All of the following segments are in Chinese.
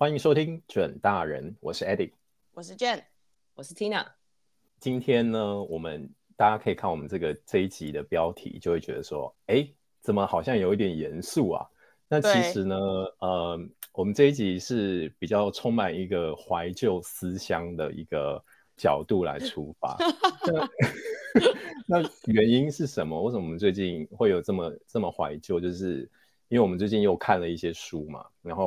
欢迎收听准大人，我是 Eddie，我是 Jane，我是 Tina。今天呢，我们大家可以看我们这个这一集的标题，就会觉得说，哎，怎么好像有一点严肃啊？那其实呢，呃，我们这一集是比较充满一个怀旧思乡的一个角度来出发。那，那原因是什么？为什么我们最近会有这么这么怀旧？就是因为我们最近又看了一些书嘛，然后。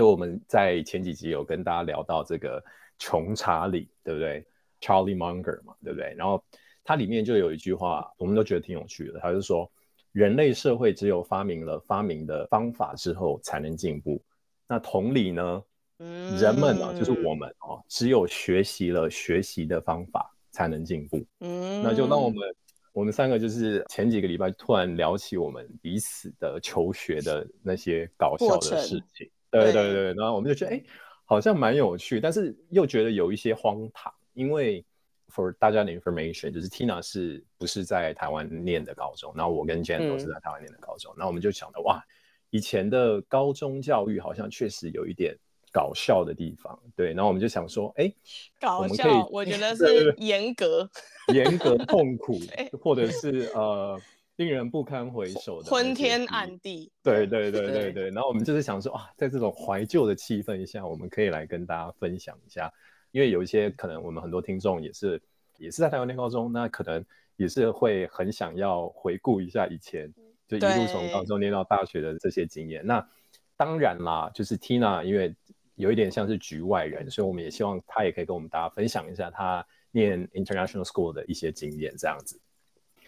就我们在前几集有跟大家聊到这个穷查理，对不对？Charlie Munger 嘛，对不对？然后它里面就有一句话，我们都觉得挺有趣的。他就说，人类社会只有发明了发明的方法之后才能进步。那同理呢，嗯、人们呢、啊，就是我们哦，只有学习了学习的方法才能进步。嗯，那就让我们我们三个就是前几个礼拜突然聊起我们彼此的求学的那些搞笑的事情。对对对，然后我们就觉得，哎，好像蛮有趣，但是又觉得有一些荒唐，因为 for 大家的 information，就是 Tina 是不是在台湾念的高中，然后我跟 Jen 都是在台湾念的高中，那、嗯、我们就想到，哇，以前的高中教育好像确实有一点搞笑的地方，对，然后我们就想说，哎，搞笑，我，我觉得是严格、严格、痛苦，或者是呃。令人不堪回首的昏天暗地，对对对对对。然后我们就是想说啊，在这种怀旧的气氛下，我们可以来跟大家分享一下，因为有一些可能我们很多听众也是也是在台湾念高中，那可能也是会很想要回顾一下以前就一路从高中念到大学的这些经验。那当然啦，就是 Tina 因为有一点像是局外人，所以我们也希望她也可以跟我们大家分享一下她念 International School 的一些经验，这样子。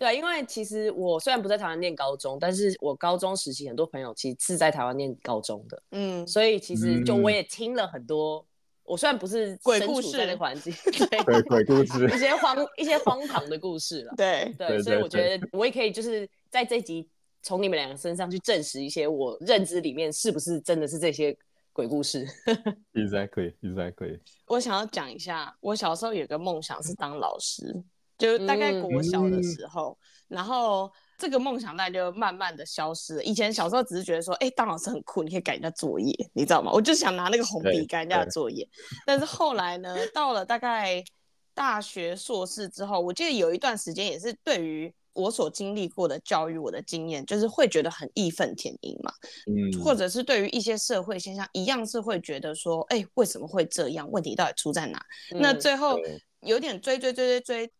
对，因为其实我虽然不在台湾念高中，但是我高中时期很多朋友其实是在台湾念高中的，嗯，所以其实就我也听了很多。嗯、我虽然不是鬼故事的环境，对鬼故事，一些荒一些荒唐的故事了，对对，对，所以我觉得我也可以就是在这集从你们两个身上去证实一些我认知里面是不是真的是这些鬼故事。Exactly, exactly。我想要讲一下，我小时候有个梦想是当老师。就大概国小的时候，嗯、然后这个梦想大概就慢慢的消失了。以前小时候只是觉得说，哎，当老师很酷，你可以改人家作业，你知道吗？我就想拿那个红笔改人家的作业。但是后来呢，到了大概大学硕士之后，我记得有一段时间也是对于我所经历过的教育，我的经验就是会觉得很义愤填膺嘛。嗯。或者是对于一些社会现象，一样是会觉得说，哎，为什么会这样？问题到底出在哪？嗯、那最后有点追追追追追。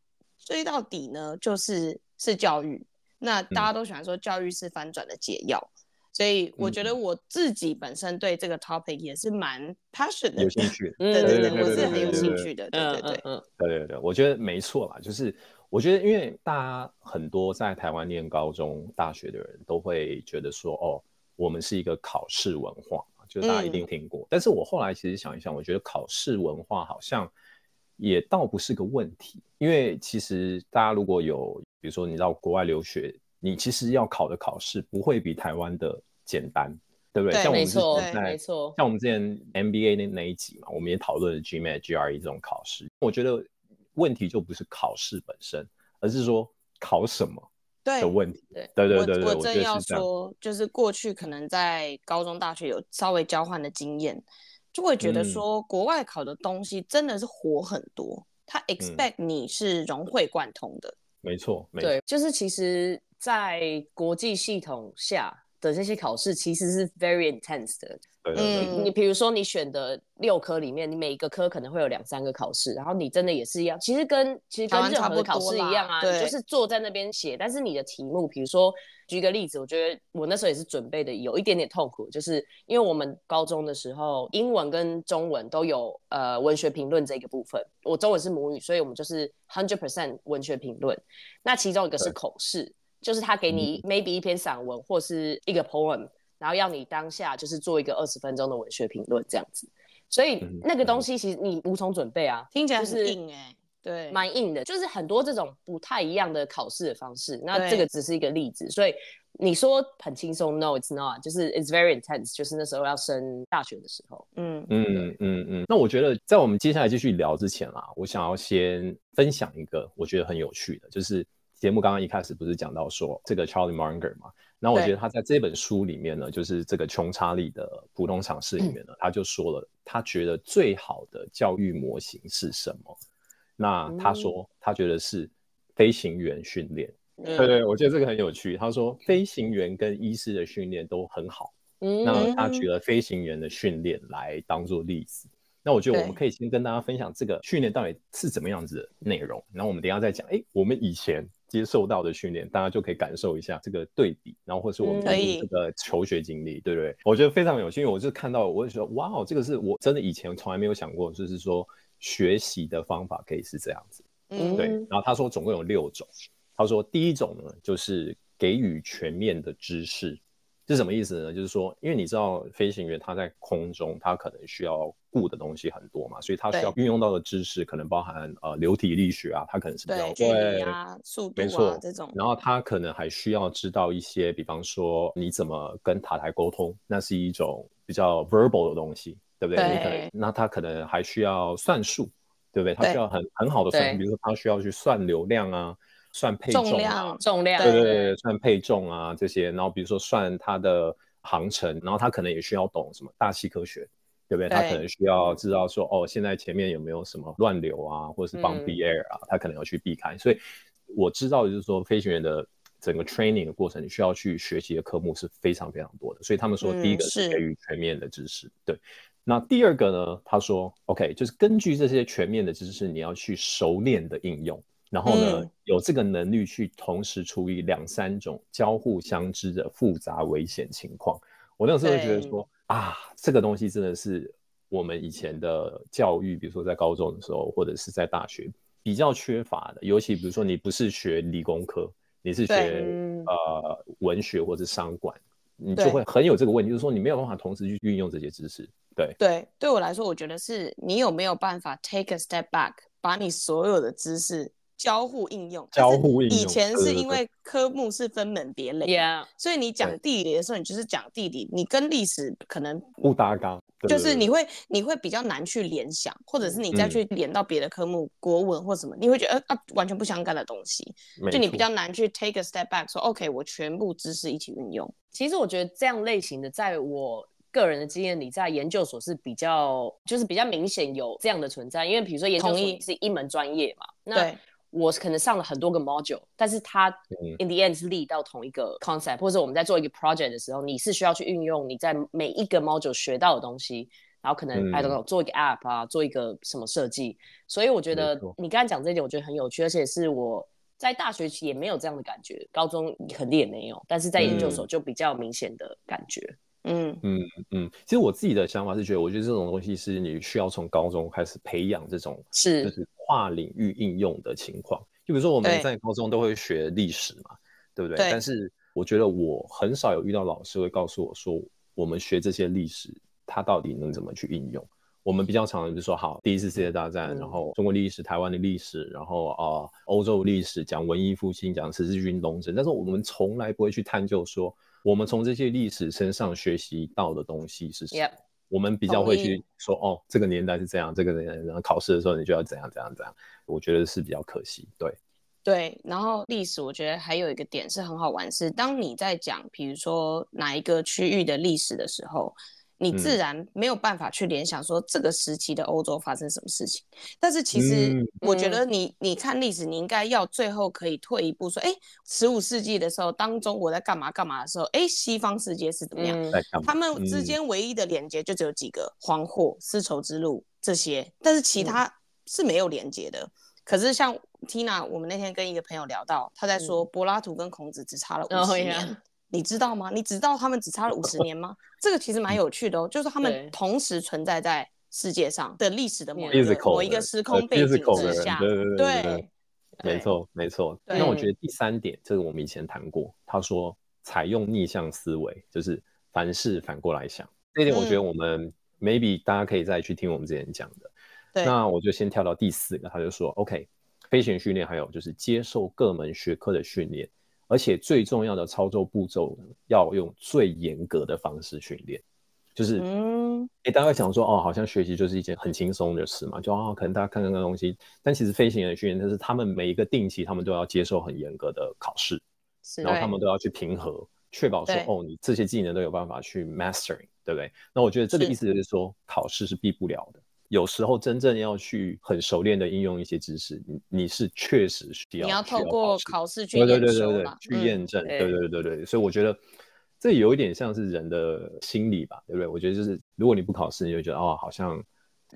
追到底呢，就是是教育。那大家都喜欢说教育是翻转的解药，嗯，所以我觉得我自己本身对这个 topic 也是蛮 passionate 的，有兴趣。对对对，我是很有兴趣的。对对对，嗯，对对对，我觉得没错啦。就是我觉得，因为大家很多在台湾念高中、大学的人都会觉得说，哦，我们是一个考试文化，就是大家一定听过，嗯。但是我后来其实想一想，我觉得考试文化好像。也倒不是个问题，因为其实大家如果有，比如说你到国外留学，你其实要考的考试不会比台湾的简单，对不对？对，像我们之前在，像我们之前 MBA 那那一集嘛，我们也讨论了 GMAT、GRE 这种考试。我觉得问题就不是考试本身，而是说考什么的问题。对对对对对，我正要说，就是过去可能在高中、大学有稍微交换的经验。就会觉得说，国外考的东西真的是活很多，嗯、他 expect 你是融会贯通的。没错，没错，对，就是其实，在国际系统下的这些考试，其实是 very intense 的。对对对，嗯，你比如说你选的六科里面，你每一个科可能会有两三个考试，然后你真的也是一样，其实跟其实跟任何的考试一样啊，你就是坐在那边写，但是你的题目，比如说举个例子，我觉得我那时候也是准备的有一点点痛苦，就是因为我们高中的时候英文跟中文都有呃文学评论这个部分，我中文是母语，所以我们就是 hundred percent 文学评论，那其中一个是口试，就是他给你 maybe 一篇散文或是一个 poem。然后要你当下就是做一个二十分钟的文学评论这样子，所以那个东西其实你无从准备啊，听起来是硬哎、欸，对，蛮硬的，就是很多这种不太一样的考试的方式。那这个只是一个例子，所以你说很轻松，No，it's not，就是 it's very intense，就是那时候要升大学的时候。嗯嗯嗯嗯。那我觉得在我们接下来继续聊之前啊，我想要先分享一个我觉得很有趣的，就是。节目刚刚一开始不是讲到说这个 Charlie Munger 嘛？那我觉得他在这本书里面呢，就是这个穷查理的普通常识里面呢，他就说了，他觉得最好的教育模型是什么？那他说他觉得是飞行员训练。对对，我觉得这个很有趣。他说飞行员跟医师的训练都很好。嗯，那他举了飞行员的训练来当做例子。那我觉得我们可以先跟大家分享这个训练到底是怎么样子的内容，然后我们等一下再讲。哎，我们以前接受到的训练，大家就可以感受一下这个对比，然后或是我们这个求学经历，对不对？我觉得非常有趣，因为我就看到，我就说，哇哦，这个是我真的以前从来没有想过，就是说学习的方法可以是这样子。嗯，对。然后他说总共有六种，他说第一种呢，就是给予全面的知识。是什么意思呢？就是说，因为你知道飞行员他在空中，他可能需要顾的东西很多嘛，所以他需要运用到的知识可能包含呃流体力学啊，他可能是比较对，对啊，速度啊，没错，这种。然后他可能还需要知道一些，比方说你怎么跟塔台沟通，那是一种比较 verbal 的东西，对不对？对，你可能，那他可能还需要算术，对不对？他需要很很好的算术，比如说他需要去算流量啊。算配重，啊、重量，重量，对对对，算配重啊这些，然后比如说算它的航程，然后他可能也需要懂什么大气科学，对不对？他可能需要知道说，哦，现在前面有没有什么乱流啊，或者是 bumpy air 啊，他可能要去避开。所以我知道的就是说，飞行员的整个 training 的过程，你需要去学习的科目是非常非常多的。所以他们说，第一个是给予全面的知识，对。那第二个呢？他说，OK，就是根据这些全面的知识，你要去熟练的应用。然后呢，嗯、有这个能力去同时处理两三种交互相知的复杂危险情况。我那时候就觉得说啊，这个东西真的是我们以前的教育，比如说在高中的时候，或者是在大学比较缺乏的。尤其比如说你不是学理工科，你是学呃文学或者商管，你就会很有这个问题，就是说你没有办法同时去运用这些知识。对对，对我来说，我觉得是你有没有办法 take a step back，把你所有的知识。交互应用，交互应用。以前是因为科目是分门别类，Yeah. 所以你讲地理的时候，你就是讲地理，你跟历史可能不搭嘎，就是你会你会比较难去联想，或者是你再去连到别的科目，嗯、国文或什么，你会觉得呃啊完全不相干的东西，就你比较难去 take a step back，说 OK，我全部知识一起运用。其实我觉得这样类型的，在我个人的经验里，在研究所是比较就是比较明显有这样的存在，因为比如说研究所是一门专业嘛，那对。我可能上了很多个 module，但是它 in the end 是 lead 到同一个 concept，或者我们在做一个 project 的时候，你是需要去运用你在每一个 module 学到的东西，然后可能 I don't know 做一个 app 啊，做一个什么设计。所以我觉得你刚才讲这一点，我觉得很有趣，而且是我在大学期也没有这样的感觉，高中肯定也没有，但是在研究所就比较明显的感觉。嗯。嗯嗯，其实我自己的想法是觉得，我觉得这种东西是你需要从高中开始培养这种是。就是跨领域应用的情况。就比如说我们在高中都会学历史嘛，对，对不对？但是我觉得我很少有遇到老师会告诉我说，我们学这些历史，它到底能怎么去应用？我们比较常的就是说，好，第一次世界大战，嗯、然后中国历史、台湾的历史，然后啊、呃，欧洲历史讲文艺复兴，讲十字军东征，但是我们从来不会去探究说。我们从这些历史身上学习到的东西是什么.我们比较会去说哦，这个年代是这样，这个年代，然后考试的时候你就要怎样怎样怎样。我觉得是比较可惜，对。对，然后历史我觉得还有一个点是很好玩，是当你在讲，比如说哪一个区域的历史的时候。你自然没有办法去联想说这个时期的欧洲发生什么事情，但是其实我觉得你你看历史，你应该要最后可以退一步说，哎，十五世纪的时候，当中国在干嘛干嘛的时候，哎，西方世界是怎么样？他们之间唯一的连接就只有几个黄祸、丝绸之路这些，但是其他是没有连接的。可是像 Tina，我们那天跟一个朋友聊到，他在说柏拉图跟孔子只差了五十年。你知道吗？你知道他们只差了五十年吗？这个其实蛮有趣的哦，就是他们同时存在在世界上的历史的某一个某一个时空背景之下。对对对，没错没错。那我觉得第三点，这个我们以前谈过，他说采用逆向思维，就是凡事反过来想。这一点我觉得我们 maybe 大家可以再去听我们之前讲的。对。那我就先跳到第四个，他就说 OK，飞行训练还有就是接受各门学科的训练。而且最重要的操作步骤要用最严格的方式训练。就是嗯，哎，大家想说哦，好像学习就是一件很轻松的事嘛，就哦，可能大家看看那东西，但其实飞行员训练就是他们每一个定期，他们都要接受很严格的考试，是然后他们都要去平和，确保说哦，你这些技能都有办法去 mastering，对不对？那我觉得这个意思就是说，是考试是避不了的。有时候真正要去很熟练的应用一些知识，你你是确实需要你要透过考试去验对对对对去验证，对对对对，所以我觉得这有一点像是人的心理吧，对不对？我觉得就是如果你不考试，你就觉得哦，好像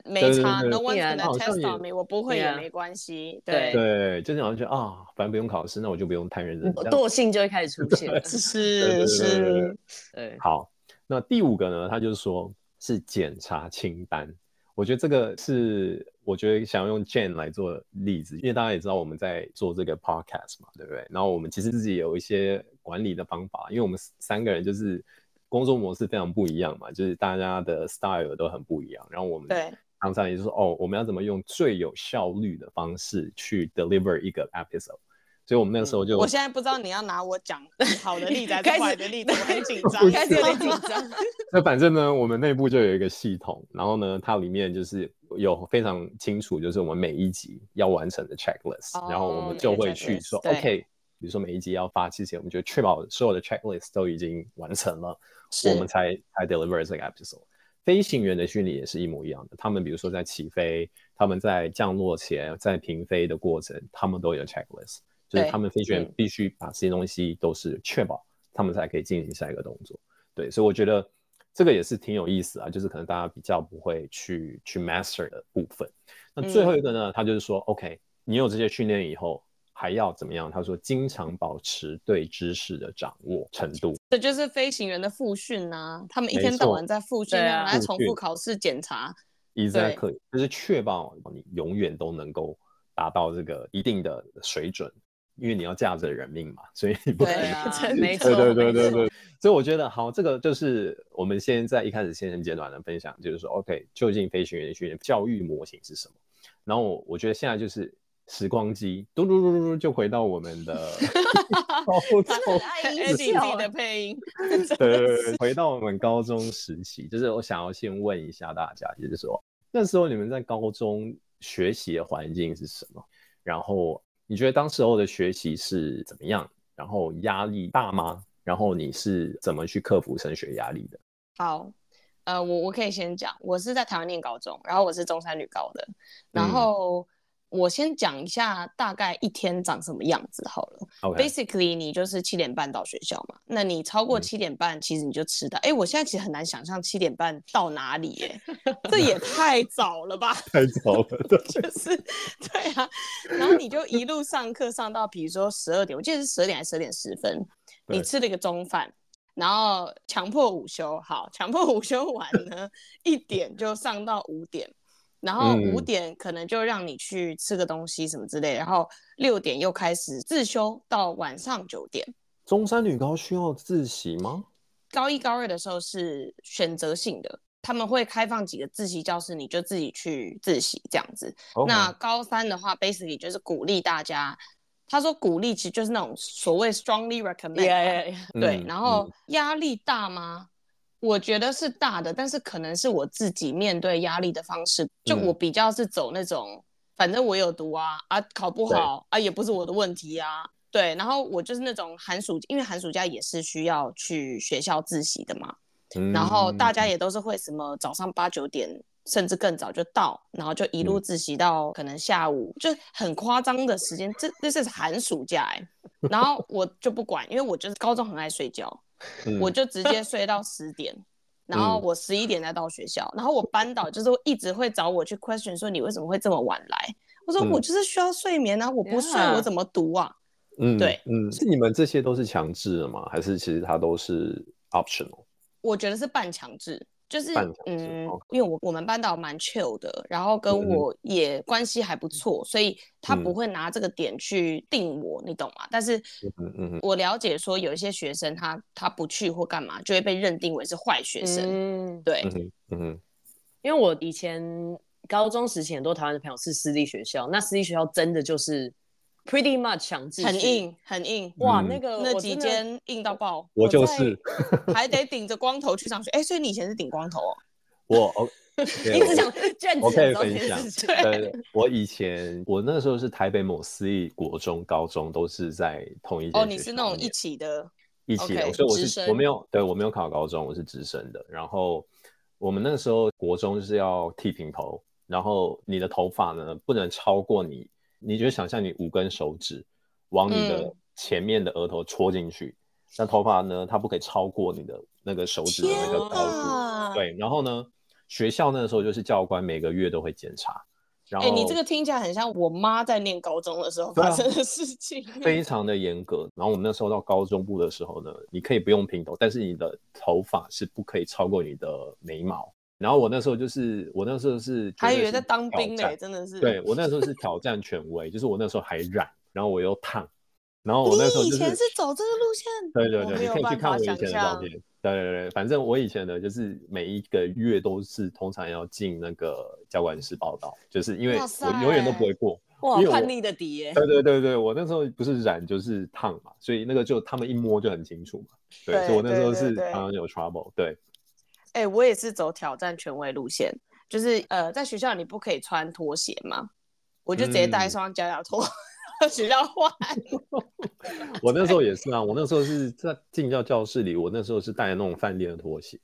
没差，no one's gonna test me，我不会也没关系，对对，就是好像觉得啊，反正不用考试，那我就不用太认真，惰性就会开始出现，是 是，对。好，那第五个呢，他就是说是检查清单。我觉得这个是，我觉得想要用 Jane 来做例子，因为大家也知道我们在做这个 podcast 嘛，对不对？然后我们其实自己有一些管理的方法，因为我们三个人就是工作模式非常不一样嘛，就是大家的 style 都很不一样。然后我们常常也就是说，哦，我们要怎么用最有效率的方式去 deliver 一个 episode。所以我们那个时候就，我现在不知道你要拿我讲 好的例子还是坏的例子，我很紧 张，开始有点紧张。那反正呢，我们内部就有一个系统，然后呢，它里面就是有非常清楚，就是我们每一集要完成的 checklist，然后我们就会去说，OK，比如说每一集要发之前，我们就确保所有的 checklist 都已经完成了，我们才才 deliver 这个 episode。飞行员的训练也是一模一样的，他们比如说在起飞，他们在降落前，在平飞的过程，他们都有 checklist。就是他们飞行员必须把这些东西都是确保，他们才可以进行下一个动作。对，所以我觉得这个也是挺有意思啊，就是可能大家比较不会去去 master 的部分。那最后一个呢，他就是说，OK，你有这些训练以后还要怎么样？他说，经常保持对知识的掌握程度。这就是飞行员的复训啊，他们一天到晚在复训啊，来重复考试检查。Exactly，就是确保你永远都能够达到这个一定的水准。因为你要驾着人命嘛，所以你不可以。没错，对对对对对。所以我觉得好，这个就是我们现在一开始先生阶段的分享，就是说，OK，究竟飞行员训练教育模型是什么？然后我我觉得现在就是时光机，嘟嘟嘟嘟嘟，就回到我们的 高中时期的配音。对对对，回到我们高中时期，就是我想要先问一下大家，就是说那时候你们在高中学习的环境是什么？然后。你觉得当时候的学习是怎么样？然后压力大吗？然后你是怎么去克服升学压力的？好，呃，我我可以先讲，我是在台湾念高中，然后我是中山女高的，然后。嗯我先讲一下大概一天长什么样子好了。Basically，你就是七点半到学校嘛。那你超过七点半，其实你就迟到。哎、嗯，我现在其实很难想象七点半到哪里，耶，这也太早了吧？太早了，就是对啊。然后你就一路上课上到，比如说十二点，我记得是十二点还是十二点十分，你吃了一个中饭，然后强迫午休，好，强迫午休完呢，一点就上到五点。然后五点可能就让你去吃个东西什么之类，嗯、然后六点又开始自修到晚上九点。中山女高需要自习吗？高一高二的时候是选择性的，他们会开放几个自习教室，你就自己去自习这样子。那高三的话，basically 就是鼓励大家。他说鼓励其实就是那种所谓 strongly recommend。Yeah, yeah, yeah. 对，然后压力大吗？我觉得是大的，但是可能是我自己面对压力的方式，就我比较是走那种，嗯、反正我有读啊，啊考不好啊也不是我的问题啊，对，然后我就是那种寒暑，因为寒暑假也是需要去学校自习的嘛，嗯、然后大家也都是会什么早上八九点甚至更早就到，然后就一路自习到可能下午，嗯、就很夸张的时间，这这是寒暑假哎、欸，然后我就不管，因为我就是高中很爱睡觉。我就直接睡到十点，嗯、然后我十一点才到学校，嗯、然后我班导就是一直会找我去 question 说，你为什么会这么晚来？我说我就是需要睡眠啊，我不睡我怎么读啊？嗯，对，嗯，是你们这些都是强制的吗？还是其实它都是 optional？我觉得是半强制。就是嗯，因为我我们班导蛮 chill 的，然后跟我也关系还不错，嗯、所以他不会拿这个点去定我，嗯、你懂吗？但是，我了解说有一些学生他他不去或干嘛，就会被认定为是坏学生。嗯，对，嗯哼，因为我以前高中时期很多台湾的朋友是私立学校，那私立学校真的就是 pretty much 强制，很硬很硬。哇，那个那几间硬到爆。我就是，还得顶着光头去上学。哎，所以你以前是顶光头哦？我，你只想卷子。我可以分享。对，我以前我那时候是台北某私立国中、高中都是在同一间。哦，你是那种一起的。一起的，所以我是我没有，对我没有考高中，我是直升的。然后我们那个时候国中就是要剃平头，然后你的头发呢不能超过你，你就想象你五根手指往你的前面的额头戳进去，那、嗯、头发呢它不可以超过你的那个手指的那个高度。啊、对，然后呢学校那个时候就是教官每个月都会检查。哎、欸，你这个听起来很像我妈在念高中的时候发生的事情，啊、非常的严格。然后我们那时候到高中部的时候呢，你可以不用平头，但是你的头发是不可以超过你的眉毛。然后我那时候就是，我那时候是，是还以为在当兵呢，真的是。对，我那时候是挑战权威，就是我那时候还染，然后我又烫。然后我那时候、就是、以前是走这个路线，对对对，你可以去看我以前的照片。对对对，反正我以前呢，就是每一个月都是通常要进那个教官室报道，就是因为我永远都不会过。哇，叛逆的底耶！对对对对，我那时候不是染就是烫嘛，所以那个就他们一摸就很清楚嘛。对，对所以我那时候是常常有 trouble。对，哎、欸，我也是走挑战权威路线，就是呃，在学校你不可以穿拖鞋嘛，我就直接带一双脚脚拖。嗯学校换，我那时候也是啊。我那时候是在进教教室里，我那时候是带那种饭店的拖鞋，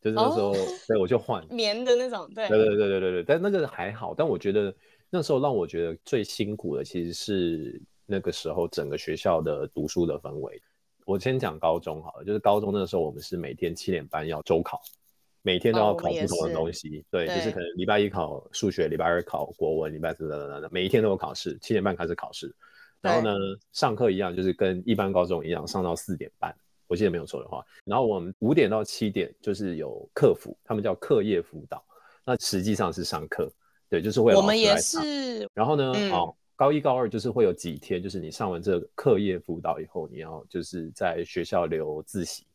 就是那时候，哦、对，我就换棉的那种，对，对对对对对对。但那个还好，但我觉得那时候让我觉得最辛苦的，其实是那个时候整个学校的读书的氛围。我先讲高中好了，就是高中那个时候，我们是每天七点半要周考。每天都要考不同的东西，哦、对，就是可能礼拜一考数学，礼拜二考国文，礼拜四等等等等，每一天都有考试，七点半开始考试，然后呢，上课一样，就是跟一般高中一样，上到四点半，我记得没有错的话，然后我们五点到七点就是有课辅，他们叫课业辅导，那实际上是上课，对，就是会。我们也是。然后呢，嗯、哦，高一高二就是会有几天，就是你上完这个课业辅导以后，你要就是在学校留自习，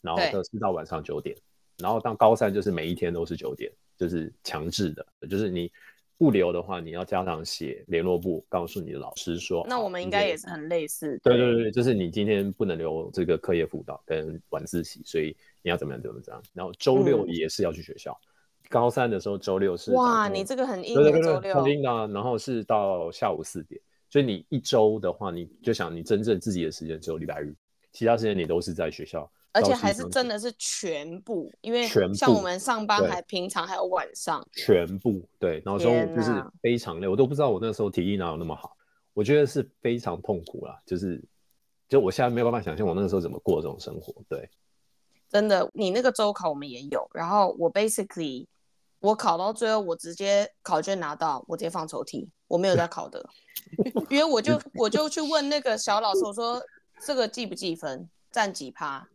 然后都是到晚上九点。然后到高三就是每一天都是九点，就是强制的，就是你不留的话，你要家长写联络簿告诉你的老师说。那我们应该也是很类似。对对对，就是你今天不能留这个课业辅导跟晚自习，所以你要怎么样怎么样。然后周六也是要去学校。嗯、高三的时候周六是。哇，你这个很硬的周六。对对对，很硬的。然后是到下午四点，所以你一周的话，你就想你真正自己的时间只有礼拜日，其他时间你都是在学校。而且还是真的是全部，因为像我们上班还平常还有晚上，全部对，然后中午就是非常累，我都不知道我那时候体力哪有那么好，我觉得是非常痛苦啦，就是就我现在没有办法想象我那个时候怎么过这种生活，对，真的，你那个周考我们也有，然后我 basically 我考到最后我直接考卷拿到，我直接放抽屉，我没有再考的，因为我就 我就去问那个小老师，我说这个记不记分，占几趴？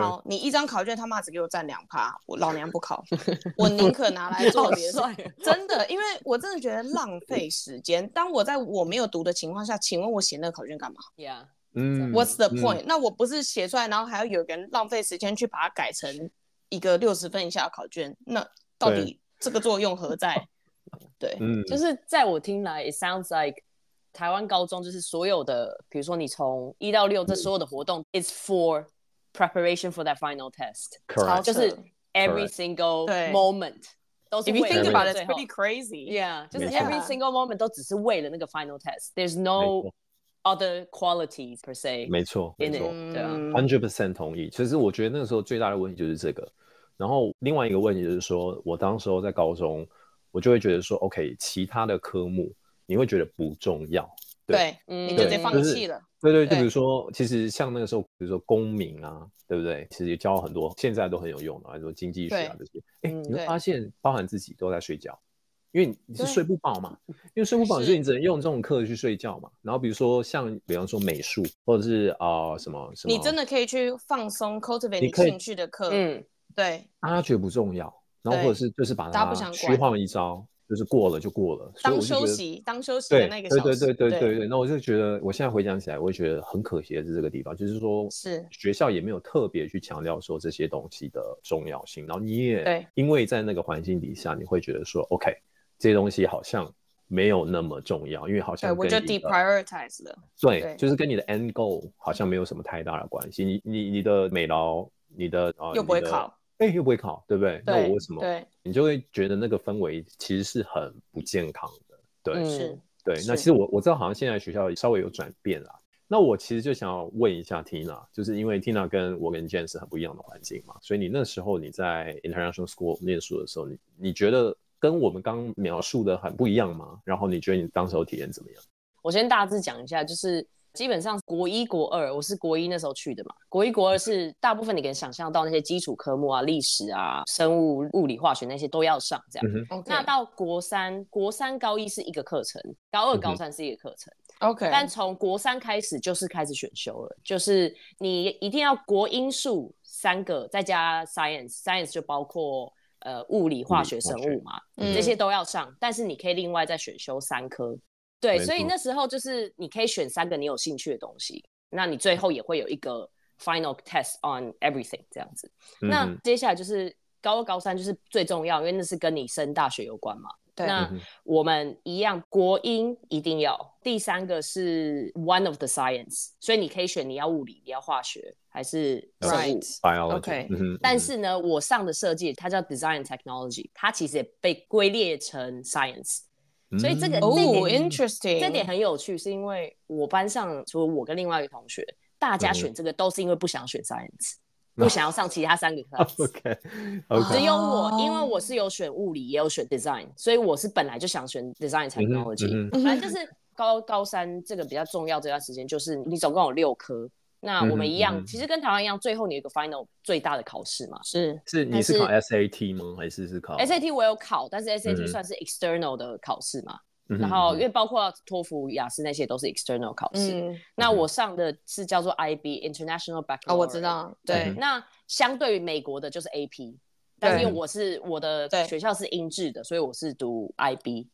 好，你一张考卷他妈只给我占两趴，我老娘不考，我宁可拿来做别的。真的，因为我真的觉得浪费时间。当我在我没有读的情况下，请问我写那个考卷干嘛？Yeah，嗯，What's the point？、嗯、那我不是写出来，然后还要有人浪费时间去把它改成一个六十分以下的考卷，那到底这个作用何在？对，嗯，就是在我听来，It sounds like 台湾高中就是所有的，比如说你从一到六这所有的活动、嗯、，It's for Preparation for that final test，就是 every single moment 都是为了。If you think about it, it's pretty crazy. Yeah，就是 every single moment 都只是为了那个 final test. There's no other qualities per se. 没错，没错，对啊，hundred percent 同意。其实我觉得那个时候最大的问题就是这个。然后另外一个问题就是说，我当时候在高中，我就会觉得说，OK，其他的科目你会觉得不重要。对，嗯，你就得放弃了。对对，就比如说，其实像那个时候，比如说公民啊，对不对？其实也教很多，现在都很有用的，比如说经济学啊这些。哎，你会发现，包含自己都在睡觉，因为你是睡不饱嘛。因为睡不饱，所以你只能用这种课去睡觉嘛。然后比如说像，比方说美术，或者是啊什么什么，你真的可以去放松，cultivate 你兴趣的课。嗯，对。大家觉得不重要，然后或者是就是把它虚晃一招。就是过了就过了，当休息当休息的那个。对对对对对对，那我就觉得，我现在回想起来，我也觉得很可惜的是这个地方，就是说，是学校也没有特别去强调说这些东西的重要性。然后你也因为在那个环境底下，你会觉得说，OK，这些东西好像没有那么重要，因为好像对我就 deprioritize 了。对，对就是跟你的 end goal 好像没有什么太大的关系。你你你的美劳，你的呃又不会考，哎又不会考，对不对？对那我为什么？对，你就会觉得那个氛围其实是很不健康的。对，嗯、是，对。那其实我我知道，好像现在学校稍微有转变啦。那我其实就想要问一下 Tina，就是因为 Tina 跟我跟 Jane 是很不一样的环境嘛，所以你那时候你在 International School 念书的时候，你你觉得跟我们刚描述的很不一样吗？然后你觉得你当时候体验怎么样？我先大致讲一下，就是基本上国一国二，我是国一那时候去的嘛，国一国二是大部分你可以想象到那些基础科目啊，历史啊、生物、物理、化学那些都要上这样。嗯、那到国三，国三高一是一个课程，高二高三是一个课程。嗯 OK，但从国三开始就是开始选修了，就是你一定要国英数三个，再加 science，science 就包括呃物理、化学、生物嘛，这些都要上。但是你可以另外再选修三科，对，所以那时候就是你可以选三个你有兴趣的东西，那你最后也会有一个 final test on everything 这样子。那接下来就是高二、高三就是最重要，因为那是跟你升大学有关嘛。对，那我们一样，国英一定要。第三个是 one of the science，所以你可以选你要物理，你要化学，还是生物 biology。OK，但是呢，我上的设计它叫 design technology，它其实也被归列成 science。所以这个哦，interesting，这点很有趣，是因为我班上除了我跟另外一个同学，大家选这个都是因为不想选 science。不想要上其他三个 课，OK，只有我，因为我是有选物理，也有选 design，所以我是本来就想选 design technology。反正就是高高三这个比较重要这段时间，就是你总共有六科。那我们一样，其实跟台湾一样，最后你有一个 final 最大的考试嘛？是是，你是考 SAT 吗？还是是考 SAT？我有考，但是 SAT 算是 external 的考试嘛？然后因为包括托福、雅思那些都是 external 考试，嗯、那我上的是叫做 IB International Baccalaureate。哦，我知道，对。嗯、那相对于美国的就是 AP，但是因为我是我的学校是英制的，所以我是读 IB。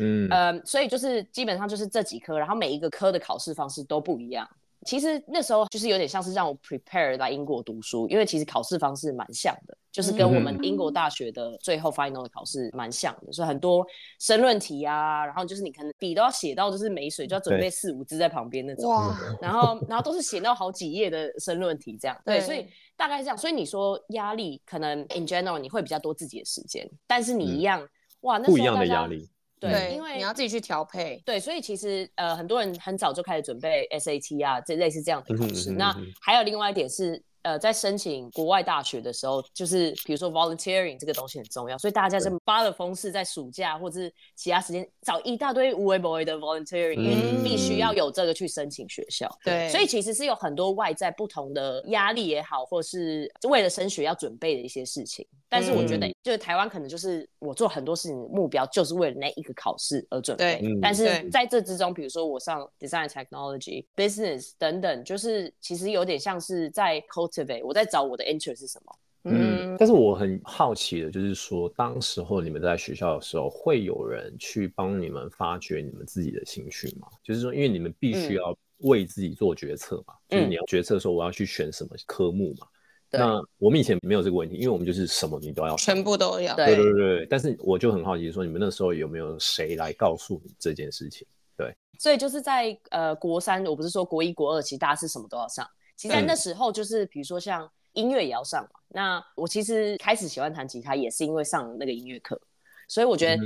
嗯，呃，所以就是基本上就是这几科，然后每一个科的考试方式都不一样。其实那时候就是有点像是让我 prepare 来英国读书，因为其实考试方式蛮像的，就是跟我们英国大学的最后 final 的考试蛮像的，所以很多申论题啊，然后就是你可能笔都要写到就是没水，就要准备四五支在旁边那种，然后然后都是写到好几页的申论题这样，对，所以大概是这样，所以你说压力可能 in general 你会比较多自己的时间，但是你一样，哇，那时候，不一样的压力。对，因为你要自己去调配。对，所以其实呃，很多人很早就开始准备 SAT 啊，这类似这样的考试。那还有另外一点是。呃，在申请国外大学的时候，就是比如说 volunteering 这个东西很重要，所以大家就发了疯似在暑假或者是其他时间找一大堆无为 boy 的 volunteering，因为必须要有这个去申请学校。对，所以其实是有很多外在不同的压力也好，或是为了升学要准备的一些事情。但是我觉得，就是台湾可能就是我做很多事情的目标就是为了那一个考试而准备。对，但是在这之中，比如说我上 design technology、business 等等，就是其实有点像是在 cultivate，我在找我的 interest 是什么。嗯，但是我很好奇的就是说，当时候你们在学校的时候，会有人去帮你们发掘你们自己的兴趣吗？就是说，因为你们必须要为自己做决策嘛，嗯、就是你要决策说我要去选什么科目嘛。那我们以前没有这个问题，因为我们就是什么你都要，全部都要。对对对对。但是我就很好奇，说你们那时候有没有谁来告诉你这件事情？对。所以就是在呃国三，我不是说国一国二，其实大家是什么都要上。其实在那时候就是比如说像音乐也要上嘛。那我其实开始喜欢弹吉他也是因为上那个音乐课。所以我觉得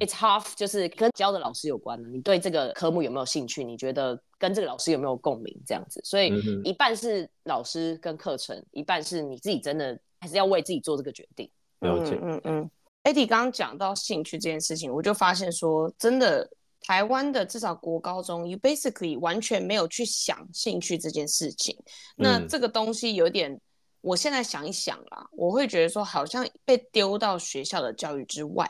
，it's half 就是跟教的老师有关的。你对这个科目有没有兴趣？你觉得跟这个老师有没有共鸣？这样子，所以一半是老师跟课程，一半是你自己真的还是要为自己做这个决定。了解。嗯嗯。Eddie 刚刚讲到兴趣这件事情，我就发现说，真的台湾的至少国高中，you basically 完全没有去想兴趣这件事情。那这个东西有点，我现在想一想啦，我会觉得说，好像被丢到学校的教育之外。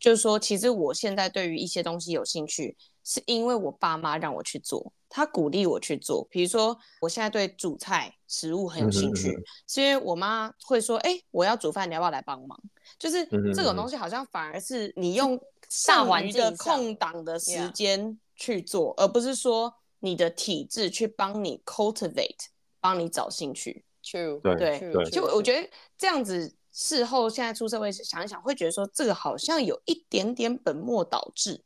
就是说，其实我现在对于一些东西有兴趣，是因为我爸妈让我去做，他鼓励我去做。比如说，我现在对煮菜、食物很有兴趣，嗯、是因为我妈会说：“哎、欸，我要煮饭，你要不要来帮忙？”就是这种东西，好像反而是你用剩余的空档的时间去做，而不是说你的体质去帮你 cultivate，帮你找兴趣。True，对对，对就我觉得这样子。事后现在出社会想一想，会觉得说这个好像有一点点本末倒置。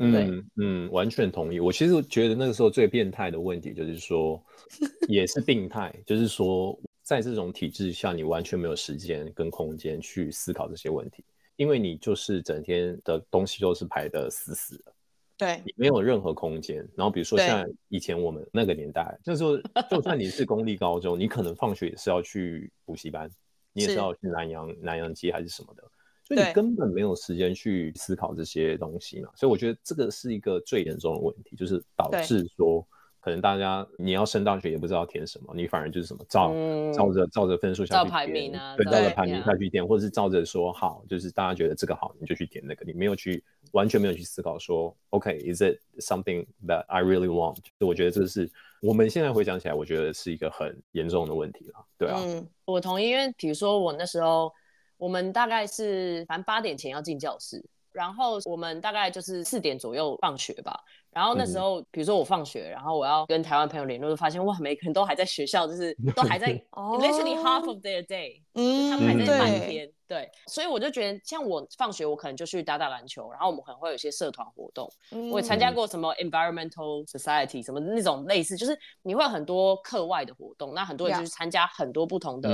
嗯嗯，完全同意。我其实觉得那个时候最变态的问题就是说，也是病态，就是说在这种体制下，你完全没有时间跟空间去思考这些问题，因为你就是整天的东西都是排的死死的，对，你没有任何空间。然后比如说像以前我们那个年代，就是说就算你是公立高中，你可能放学也是要去补习班，你也是要去南洋南洋街还是什么的。所以你根本没有时间去思考这些东西嘛，所以我觉得这个是一个最严重的问题，就是导致说可能大家你要升大学也不知道填什么，你反而就是什么照、嗯、照着照着分数下去填，排名啊，对，照着排名下去填，或者是照着说好，就是大家觉得这个好，你就去填那个，你没有去完全没有去思考说，OK，is、okay, it something that I really want？就我觉得这是我们现在回想起来，我觉得是一个很严重的问题了，对啊，嗯，我同意，因为比如说我那时候。我们大概是反正八点前要进教室，然后我们大概就是四点左右放学吧。然后那时候，嗯、比如说我放学，然后我要跟台湾朋友联络，就发现哇，每个人都还在学校，就是都还在，literally half of their day，嗯，他们还在半天。对，所以我就觉得，像我放学，我可能就去打打篮球，然后我们可能会有一些社团活动。嗯、我也参加过什么 environmental society，什么那种类似，就是你会有很多课外的活动。那很多人就是参加很多不同的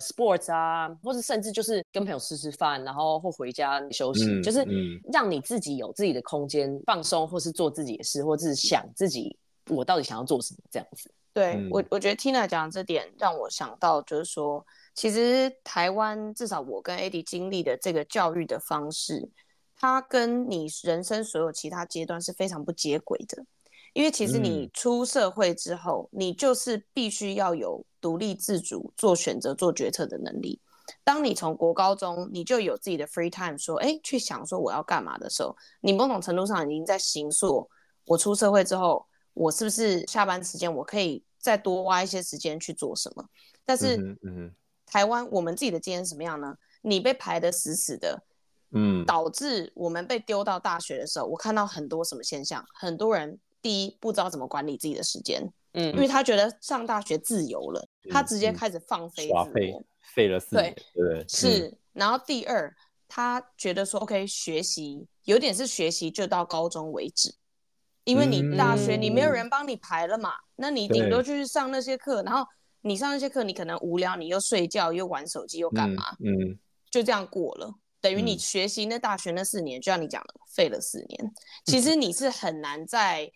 sports 啊，嗯、或者甚至就是跟朋友吃吃饭，然后或回家休息，嗯、就是让你自己有自己的空间放松，或是做自己的事，或者是想自己我到底想要做什么这样子。对、嗯、我，我觉得 Tina 讲的这点让我想到，就是说。其实台湾至少我跟 Eddie 经历的这个教育的方式，它跟你人生所有其他阶段是非常不接轨的。因为其实你出社会之后，嗯、你就是必须要有独立自主做选择、做决策的能力。当你从国高中你就有自己的 free time，说哎去想说我要干嘛的时候，你某种程度上已经在行塑我出社会之后，我是不是下班时间我可以再多挖一些时间去做什么？但是，嗯嗯。台湾我们自己的经验是什么样呢？你被排得死死的，嗯，导致我们被丢到大学的时候，我看到很多什么现象？很多人第一不知道怎么管理自己的时间，嗯，因为他觉得上大学自由了，嗯、他直接开始放飞自我，废废了四年，对对，是。嗯、然后第二，他觉得说，OK，学习有点是学习就到高中为止，因为你大学你没有人帮你排了嘛，嗯、那你顶多就是上那些课，然后。你上那些课，你可能无聊，你又睡觉，又玩手机，又干嘛？嗯，嗯就这样过了，等于你学习那大学那四年，就像你讲的，废了四年。其实你是很难在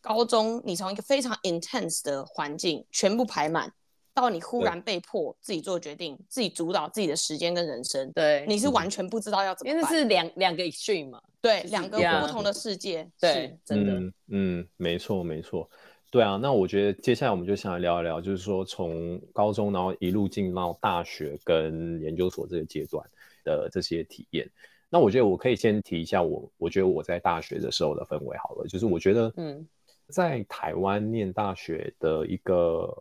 高中，你从一个非常 intense 的环境全部排满，到你忽然被迫自己做决定，自己主导自己的时间跟人生。对，你是完全不知道要怎么办，因为是两两个 extreme 嘛，对，两个不同的世界。是对，真的，嗯，嗯，没错，没错。对啊，那我觉得接下来我们就想来聊一聊，就是说从高中然后一路进到大学跟研究所这个阶段的这些体验。那我觉得我可以先提一下我，我觉得我在大学的时候的氛围好了，就是我觉得，嗯，在台湾念大学的一个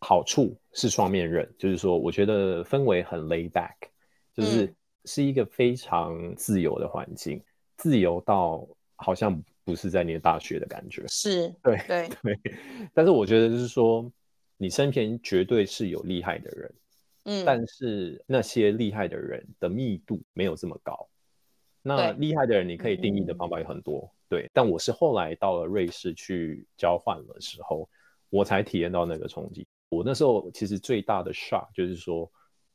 好处是双面刃，就是说我觉得氛围很 laid back，就是是一个非常自由的环境，嗯、自由到好像。不是在念大学的感觉，是对对对，但是我觉得就是说，你身边绝对是有厉害的人，嗯，但是那些厉害的人的密度没有这么高。那厉害的人，你可以定义的方法有很多，对，对。但我是后来到了瑞士去交换的时候，我才体验到那个冲击。我那时候其实最大的 shock 就是说。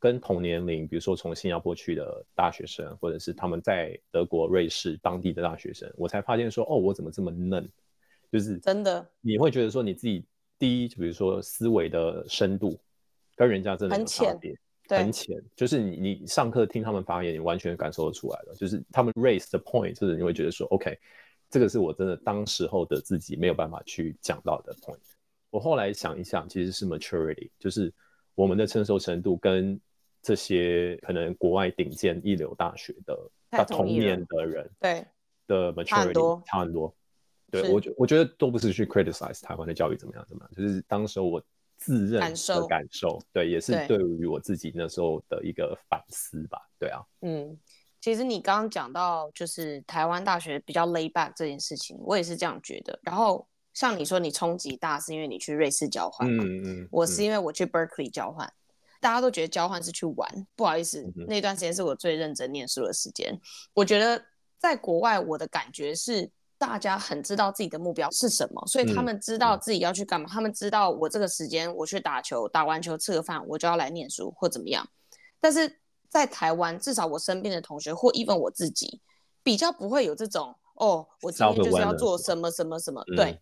跟同年龄，比如说从新加坡去的大学生，或者是他们在德国、瑞士当地的大学生，我才发现说，哦，我怎么这么嫩？就是真的，你会觉得说你自己第一，就比如说思维的深度跟人家真的很浅，很浅，就是你你上课听他们发言，你完全感受得出来了，就是他们 raise the point，就是你会觉得说，OK，这个是我真的当时候的自己没有办法去讲到的 point。我后来想一想，其实是 maturity，就是我们的成熟程度跟这些可能国外顶尖一流大学的他同年的人，对的 maturity 差很多，差很多。对我觉我觉得都不是去 criticize 台湾的教育怎么样怎么样，就是当时我自认的感受，对，也是对于我自己那时候的一个反思吧。对，啊，嗯，其实你刚刚讲到就是台湾大学比较 lay back 这件事情，我也是这样觉得。然后像你说你冲击大是因为你去瑞士交换嗯，嗯我是因为我去 Berkeley 交换。大家都觉得交换是去玩，不好意思，那段时间是我最认真念书的时间。我觉得在国外，我的感觉是大家很知道自己的目标是什么，所以他们知道自己要去干嘛。嗯、他们知道我这个时间我去打球，打完球吃个饭，我就要来念书或怎么样。但是在台湾，至少我身边的同学或 even 我自己，比较不会有这种哦，我今天就是要做什么什么什么。对，嗯、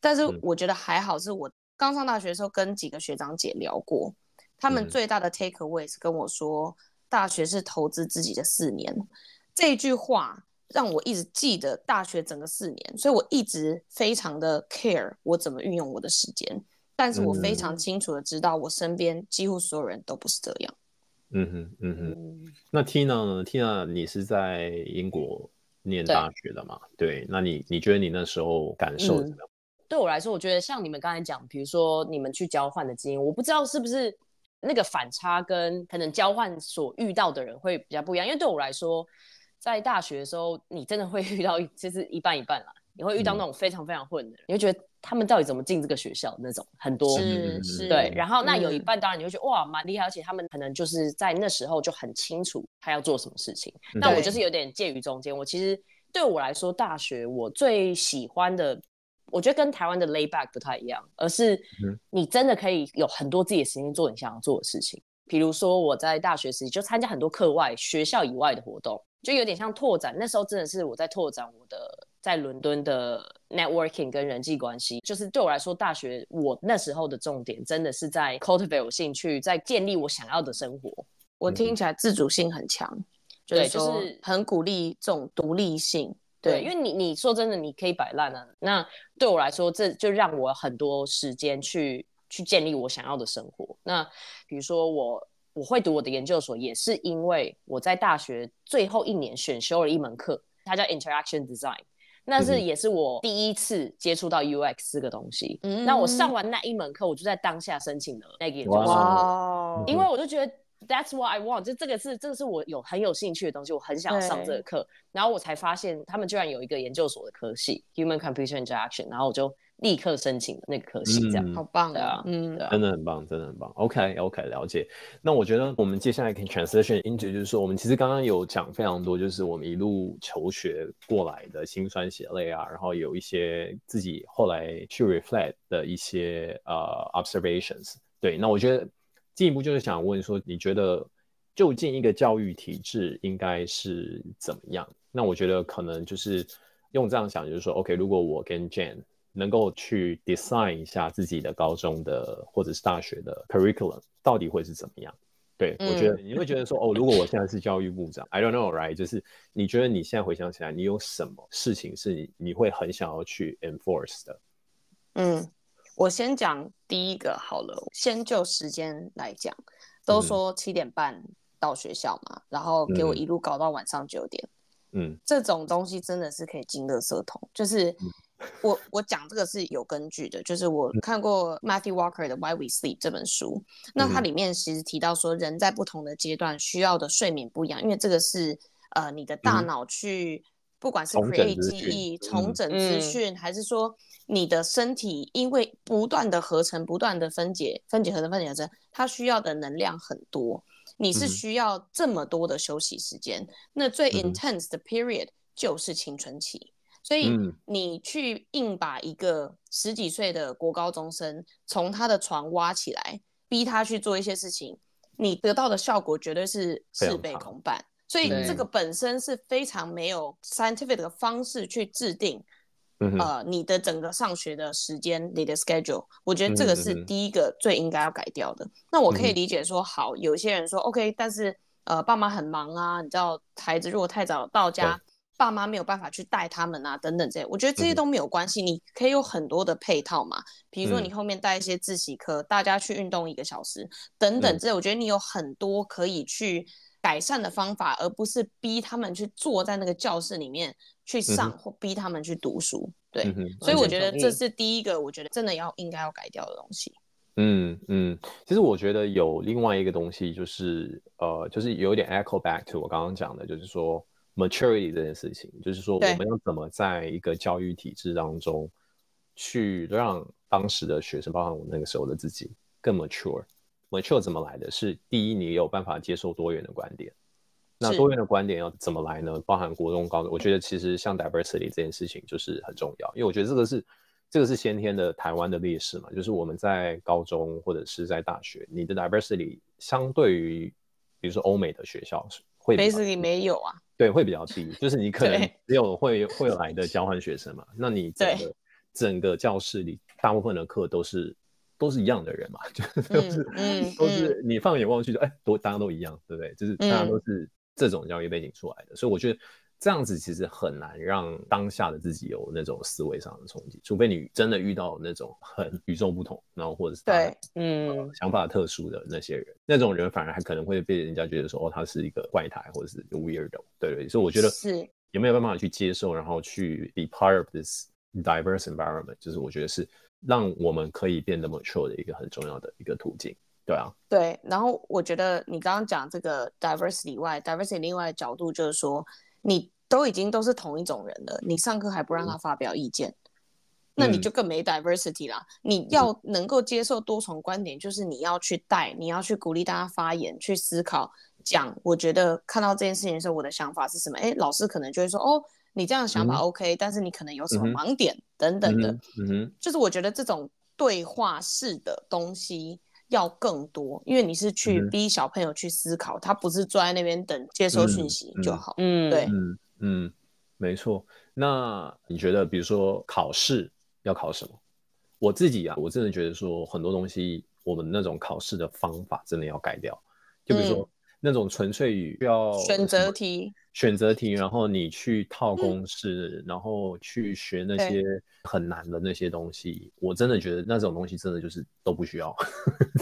但是我觉得还好，是我刚上大学的时候跟几个学长姐聊过，他们最大的 take away 是跟我说，大学是投资自己的四年。这一句话。让我一直记得大学整个四年，所以我一直非常的 care 我怎么运用我的时间。但是我非常清楚的知道，我身边几乎所有人都不是这样。嗯哼，嗯哼。那 Tina 呢？Tina，你是在英国念大学的嘛？对，对。那你你觉得你那时候感受怎么样？嗯，对我来说，我觉得像你们刚才讲，比如说你们去交换的经验，我不知道是不是那个反差跟可能交换所遇到的人会比较不一样，因为对我来说。在大学的时候，你真的会 遇到，就是一半一半啦。你会遇到那种非常非常混的人，嗯、你会觉得他们到底怎么进这个学校那种很多，是是，对。然后那有一半，当然你会觉得、嗯、哇蛮厉害，而且他们可能就是在那时候就很清楚他要做什么事情。那我就是有点介于中间。我其实对我来说，大学我最喜欢的，我觉得跟台湾的 lay back 不太一样，而是你真的可以有很多自己的时间做你想要做的事情。比如说我在大学时期就参加很多课外、学校以外的活动。就有点像拓展，那时候真的是我在拓展我的在伦敦的 networking 跟人际关系。就是对我来说，大学我那时候的重点真的是在 cultivate 我兴趣，在建立我想要的生活。我听起来自主性很强，对，就是很鼓励这种独立性。对，因为你你说真的，你可以摆烂啊。那对我来说，这就让我很多时间去去建立我想要的生活。那比如说我。我会读我的研究所，也是因为我在大学最后一年选修了一门课，它叫 Interaction Design。那是也是我第一次接触到 UX 这个东西。嗯，那我上完那一门课，我就在当下申请了那个研究所。哇！因为我就觉得 That's what I want，就这个是这个是我有很有兴趣的东西，我很想上这个课。然后我才发现他们居然有一个研究所的科系 Human Computer Interaction，然后我就。立刻申请的那个科系，这样、嗯、好棒啊！嗯，真的很棒，真的很棒。OK，OK，、okay, okay, 了解。那我觉得我们接下来可以 transition into，就是说，我们其实刚刚有讲非常多，就是我们一路求学过来的辛酸血泪啊，然后有一些自己后来去 reflect 的一些呃、uh, observations。对，那我觉得进一步就是想问说，你觉得究竟一个教育体制应该是怎么样？那我觉得可能就是用这样想，就是说，OK，如果我跟 Jane 能够去 design 一下自己的高中的或者是大学的 curriculum 到底会是怎么样？对、嗯、我觉得你会觉得说哦，如果我现在是教育部长，I don't know right，就是你觉得你现在回想起来，你有什么事情是你你会很想要去 enforce 的？嗯，我先讲第一个好了，先就时间来讲，都说七点半到学校嘛，嗯、然后给我一路搞到晚上九点，嗯，这种东西真的是可以进垃圾桶，就是。嗯。我我讲这个是有根据的，就是我看过 Matthew Walker 的《Why We Sleep》这本书，那它里面其实提到说，人在不同的阶段需要的睡眠不一样，因为这个是呃你的大脑去不管是 create 记忆、重。整资讯，还是说你的身体因为不断的合成、不断的分解、分解合成、分解合成，它需要的能量很多，你是需要这么多的休息时间，那最 intense 的 period 就是青春期。所以你去硬把一个十几岁的国高中生从他的床挖起来，逼他去做一些事情，你得到的效果绝对是事倍功半。所以这个本身是非常没有 scientific 的方式去制定，呃，你的整个上学的时间，你的 schedule，我觉得这个是第一个最应该要改掉的。那我可以理解说，好，有些人说 OK，但是呃，爸妈很忙啊，你知道，孩子如果太早到家。爸妈没有办法去带他们啊，等等这些，我觉得这些都没有关系。嗯、你可以有很多的配套嘛，比如说你后面带一些自习课，嗯、大家去运动一个小时，等等这些，我觉得你有很多可以去改善的方法，而不是逼他们去坐在那个教室里面去上，嗯、或逼他们去读书。对，嗯、所以我觉得这是第一个，我觉得真的要应该要改掉的东西。嗯嗯，其实我觉得有另外一个东西，就是呃，就是有点 echo back to 我刚刚讲的，就是说。maturity 这件事情，就是说我们要怎么在一个教育体制当中，去让当时的学生，包含我那个时候的自己，更 mature。Mature 怎么来的？是第一，你有办法接受多元的观点，那多元的观点要怎么来呢？包含国中、高中，我觉得其实像 diversity 这件事情就是很重要，因为我觉得这个是这个是先天的台湾的劣势嘛，就是我们在高中或者是在大学，你的 diversity 相对于比如说欧美的学校是会 basically 没有啊，对，会比较低，就是你可能只有会会来的交换学生嘛，那你整个整个教室里大部分的课都是。都是一样的人嘛，就是都是、嗯嗯、都是你放眼望去就哎，都大家都一样，对不对？就是大家都是这种教育背景出来的，嗯、所以我觉得这样子其实很难让当下的自己有那种思维上的冲击，除非你真的遇到那种很与众不同，然后或者是对嗯、呃、想法特殊的那些人，那种人反而还可能会被人家觉得说哦，他是一个怪胎或者是 weirdo，对对，所以我觉得是有没有办法去接受，然后去 be part of this diverse environment，就是我觉得是。让我们可以变得 mature 的一个很重要的一个途径，对啊，对。然后我觉得你刚刚讲这个 diversity 外，diversity 另外的角度就是说，你都已经都是同一种人了，你上课还不让他发表意见，嗯、那你就更没 diversity 啦。嗯、你要能够接受多重观点，就是你要去带，你要去鼓励大家发言，去思考，讲。我觉得看到这件事情的时候，我的想法是什么？哎，老师可能就会说，哦。你这样的想法 OK，、嗯、但是你可能有什么盲点等等的，嗯嗯、就是我觉得这种对话式的东西要更多，因为你是去逼小朋友去思考，嗯、他不是坐在那边等接收讯息就好。嗯，对，嗯嗯，没错。那你觉得，比如说考试要考什么？我自己啊，我真的觉得说很多东西，我们那种考试的方法真的要改掉，就比如说。嗯那种纯粹于需要选择题，选择题，然后你去套公式，嗯、然后去学那些很难的那些东西，我真的觉得那种东西真的就是都不需要。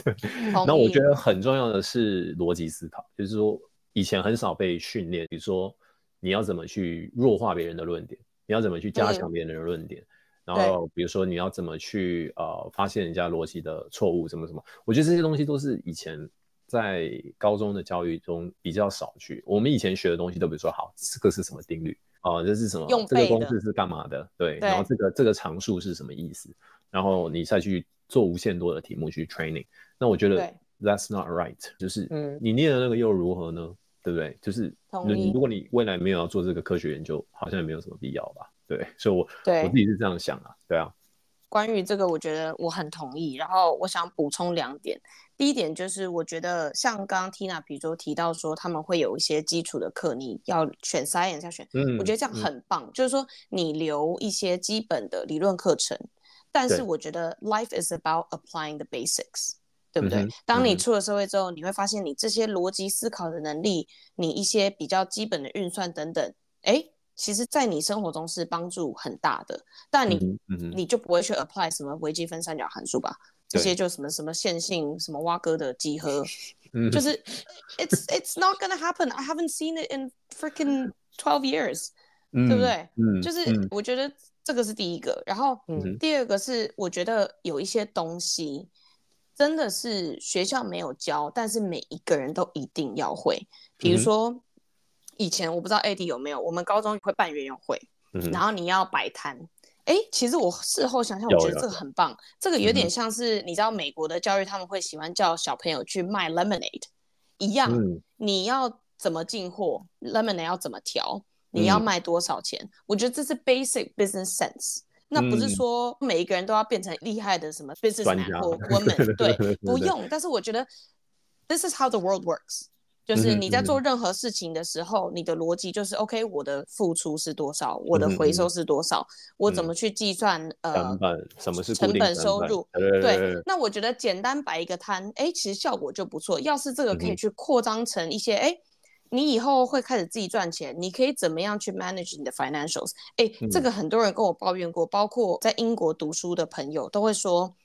然后我觉得很重要的是逻辑思考，就是说以前很少被训练，比如说你要怎么去弱化别人的论点，你要怎么去加强别人的论点，嗯、然后比如说你要怎么去呃发现人家逻辑的错误，什么什么，我觉得这些东西都是以前。在高中的教育中比较少去，我们以前学的东西都比如说，好，这个是什么定律啊、呃？这是什么？这个公式是干嘛的？对，对然后这个这个常数是什么意思？然后你再去做无限多的题目去 training。那我觉得 that's not right，就是你念的那个又如何呢？对不对？就是你如果你未来没有要做这个科学研究，好像也没有什么必要吧？对，所以我我自己是这样想啊，对啊。关于这个，我觉得我很同意。然后我想补充两点。第一点就是，我觉得像刚刚 Tina 比如说提到说，他们会有一些基础的课，你要选 Science 要选，嗯，我觉得这样很棒。嗯、就是说，你留一些基本的理论课程，但是我觉得 Life is about applying the basics，对，不对？嗯、当你出了社会之后，你会发现你这些逻辑思考的能力，你一些比较基本的运算等等，哎。其实，在你生活中是帮助很大的，但你、嗯嗯、你就不会去 apply 什么微积分三角函数吧？对这些就什么什么线性、什么蛙哥的集合，嗯、就是 it's it's not gonna happen. I haven't seen it in freaking twelve years，嗯、对不对？嗯、就是我觉得这个是第一个，然后、嗯、第二个是我觉得有一些东西真的是学校没有教，但是每一个人都一定要会，比如说。嗯以前我不知道 AD 有没有，我们高中会办园游会，嗯、然后你要摆摊。哎，其实我事后想想，我觉得这个很棒。这个有点像是、嗯、你知道美国的教育，他们会喜欢叫小朋友去卖 lemonade 一样。嗯、你要怎么进货，lemonade 要怎么调，你要卖多少钱？嗯、我觉得这是 basic business sense。那不是说每一个人都要变成厉害的什么 businessman 或 woman，对，不用。但是我觉得 this is how the world works。就是你在做任何事情的时候，嗯、你的逻辑就是 OK，我的付出是多少，嗯、我的回收是多少，嗯、我怎么去计算、嗯、呃，成本什么是成本收入？对，对，那我觉得简单摆一个摊，哎，其实效果就不错。要是这个可以去扩张成一些，哎、嗯，你以后会开始自己赚钱，你可以怎么样去 manage 你的 financials？哎，这个很多人跟我抱怨过，包括在英国读书的朋友都会说，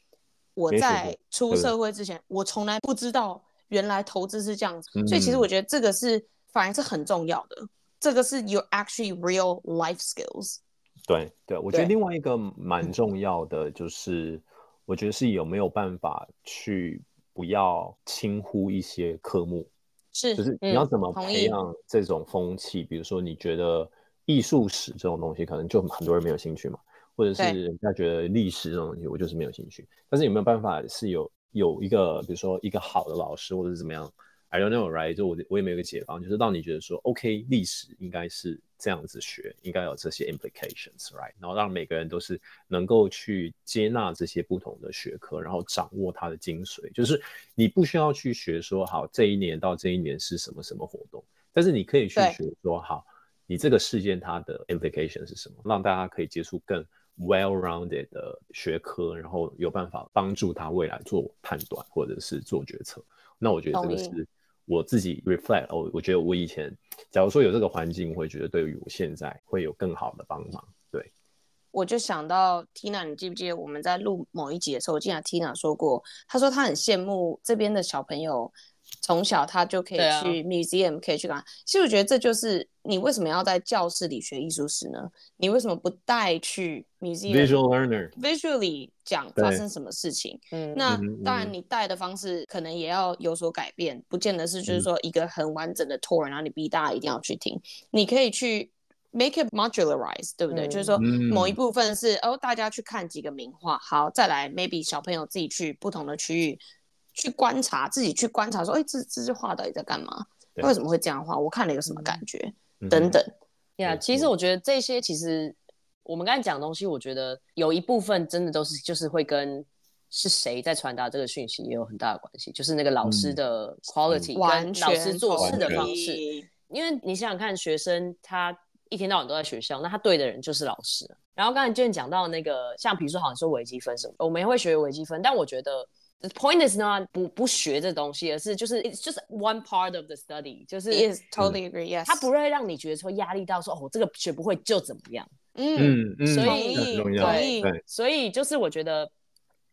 我在出社会之前，我从来不知道。原来投资是这样子，嗯、所以其实我觉得这个是反而是很重要的。这个是 your actually real life skills。对对，我觉得另外一个蛮重要的就是，我觉得是有没有办法去不要轻忽一些科目，是就是你要怎么培养这种风气？嗯、比如说你觉得艺术史这种东西可能就很多人没有兴趣嘛，或者是人家觉得历史这种东西我就是没有兴趣，但是有没有办法是有？有一个，比如说一个好的老师，或者是怎么样 I don't know, right？就我我也没有一个解方，就是让你觉得说，OK，历史应该是这样子学，应该有这些 implications，right？然后让每个人都是能够去接纳这些不同的学科，然后掌握它的精髓。就是你不需要去学说，好，这一年到这一年是什么什么活动，但是你可以去学说，好，你这个事件它的 implication 是什么，让大家可以接触更 well-rounded 的学科，然后有办法帮助他未来做判断或者是做决策。那我觉得这个是。我自己 reflect，我我觉得我以前，假如说有这个环境，我会觉得对于我现在会有更好的帮忙。对，我就想到 Tina，你记不记得我们在录某一集的时候，我记得 Tina 说过，她说她很羡慕这边的小朋友。从小他就可以去 museum，、啊、可以去干嘛？其实我觉得这就是你为什么要在教室里学艺术史呢？你为什么不带去 museum？Visual learner，visually 讲发生什么事情？嗯，那当然你带的方式可能也要有所改变，不见得是就是说一个很完整的 tour，、嗯、然后你逼大家一定要去听。你可以去 make it modularize，对不对？嗯、就是说某一部分是哦，大家去看几个名画，好，再来 maybe 小朋友自己去不同的区域。去观察，自己去观察，说，哎、欸，这这句话到底在干嘛？为什么会这样画？我看了有什么感觉？嗯、等等。呀、其实我觉得这些，其实我们刚才讲的东西，我觉得有一部分真的都是，就是会跟是谁在传达这个讯息也有很大的关系，就是那个老师的 quality、嗯、跟老师做事的方式。因为你想想看，学生他一天到晚都在学校，那他对的人就是老师。然后刚才就讲到那个，像比如说好像说微积分什么，我们也会学微积分，但我觉得。The point is not 不不学这东西，而是就是 it's just one part of the study，就是 is totally agree yes，它不会让你觉得说压力到说哦这个学不会就怎么样，嗯嗯，所以对对，所以就是我觉得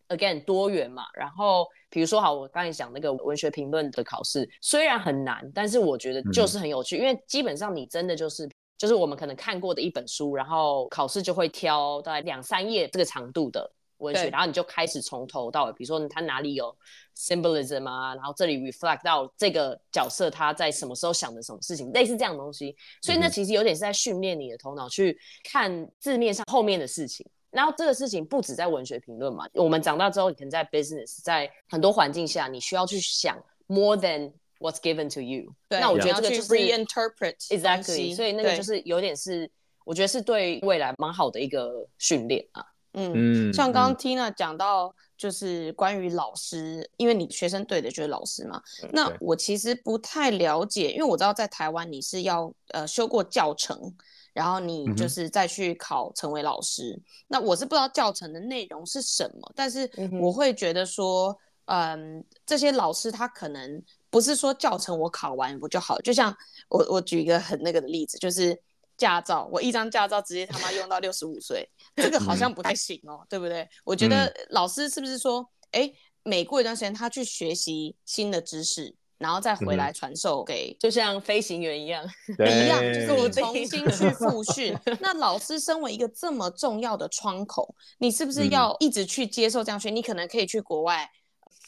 again 多元嘛，然后比如说好，我刚才讲那个文学评论的考试虽然很难，但是我觉得就是很有趣，嗯、因为基本上你真的就是就是我们可能看过的一本书，然后考试就会挑大概两三页这个长度的。文学，然后你就开始从头到尾，比如说他哪里有 symbolism 啊，然后这里 reflect 到这个角色他在什么时候想的什么事情，类似这样的东西。所以那其实有点是在训练你的头脑去看字面上后面的事情。然后这个事情不止在文学评论嘛，我们长大之后，可能在 business，在很多环境下，你需要去想 more than what's given to you。对，那我觉得这个就是 reinterpret exactly，所以那个就是有点是，我觉得是对未来蛮好的一个训练啊。嗯，像刚刚 Tina 讲到，就是关于老师，嗯，因为你学生对的就是老师嘛。嗯，那我其实不太了解，因为我知道在台湾你是要呃修过教程，然后你就是再去考成为老师，嗯。那我是不知道教程的内容是什么，但是我会觉得说，嗯，呃，这些老师他可能不是说教程我考完我就好，就像我我举一个很那个的例子，就是。驾照，我一张驾照直接他妈用到六十五岁，这个好像不太行哦，对不对？我觉得老师是不是说，哎，每过一段时间他去学习新的知识，然后再回来传授给，就像飞行员一样，一样，就是我重新去复训。那老师身为一个这么重要的窗口，你是不是要一直去接受这样学？你可能可以去国外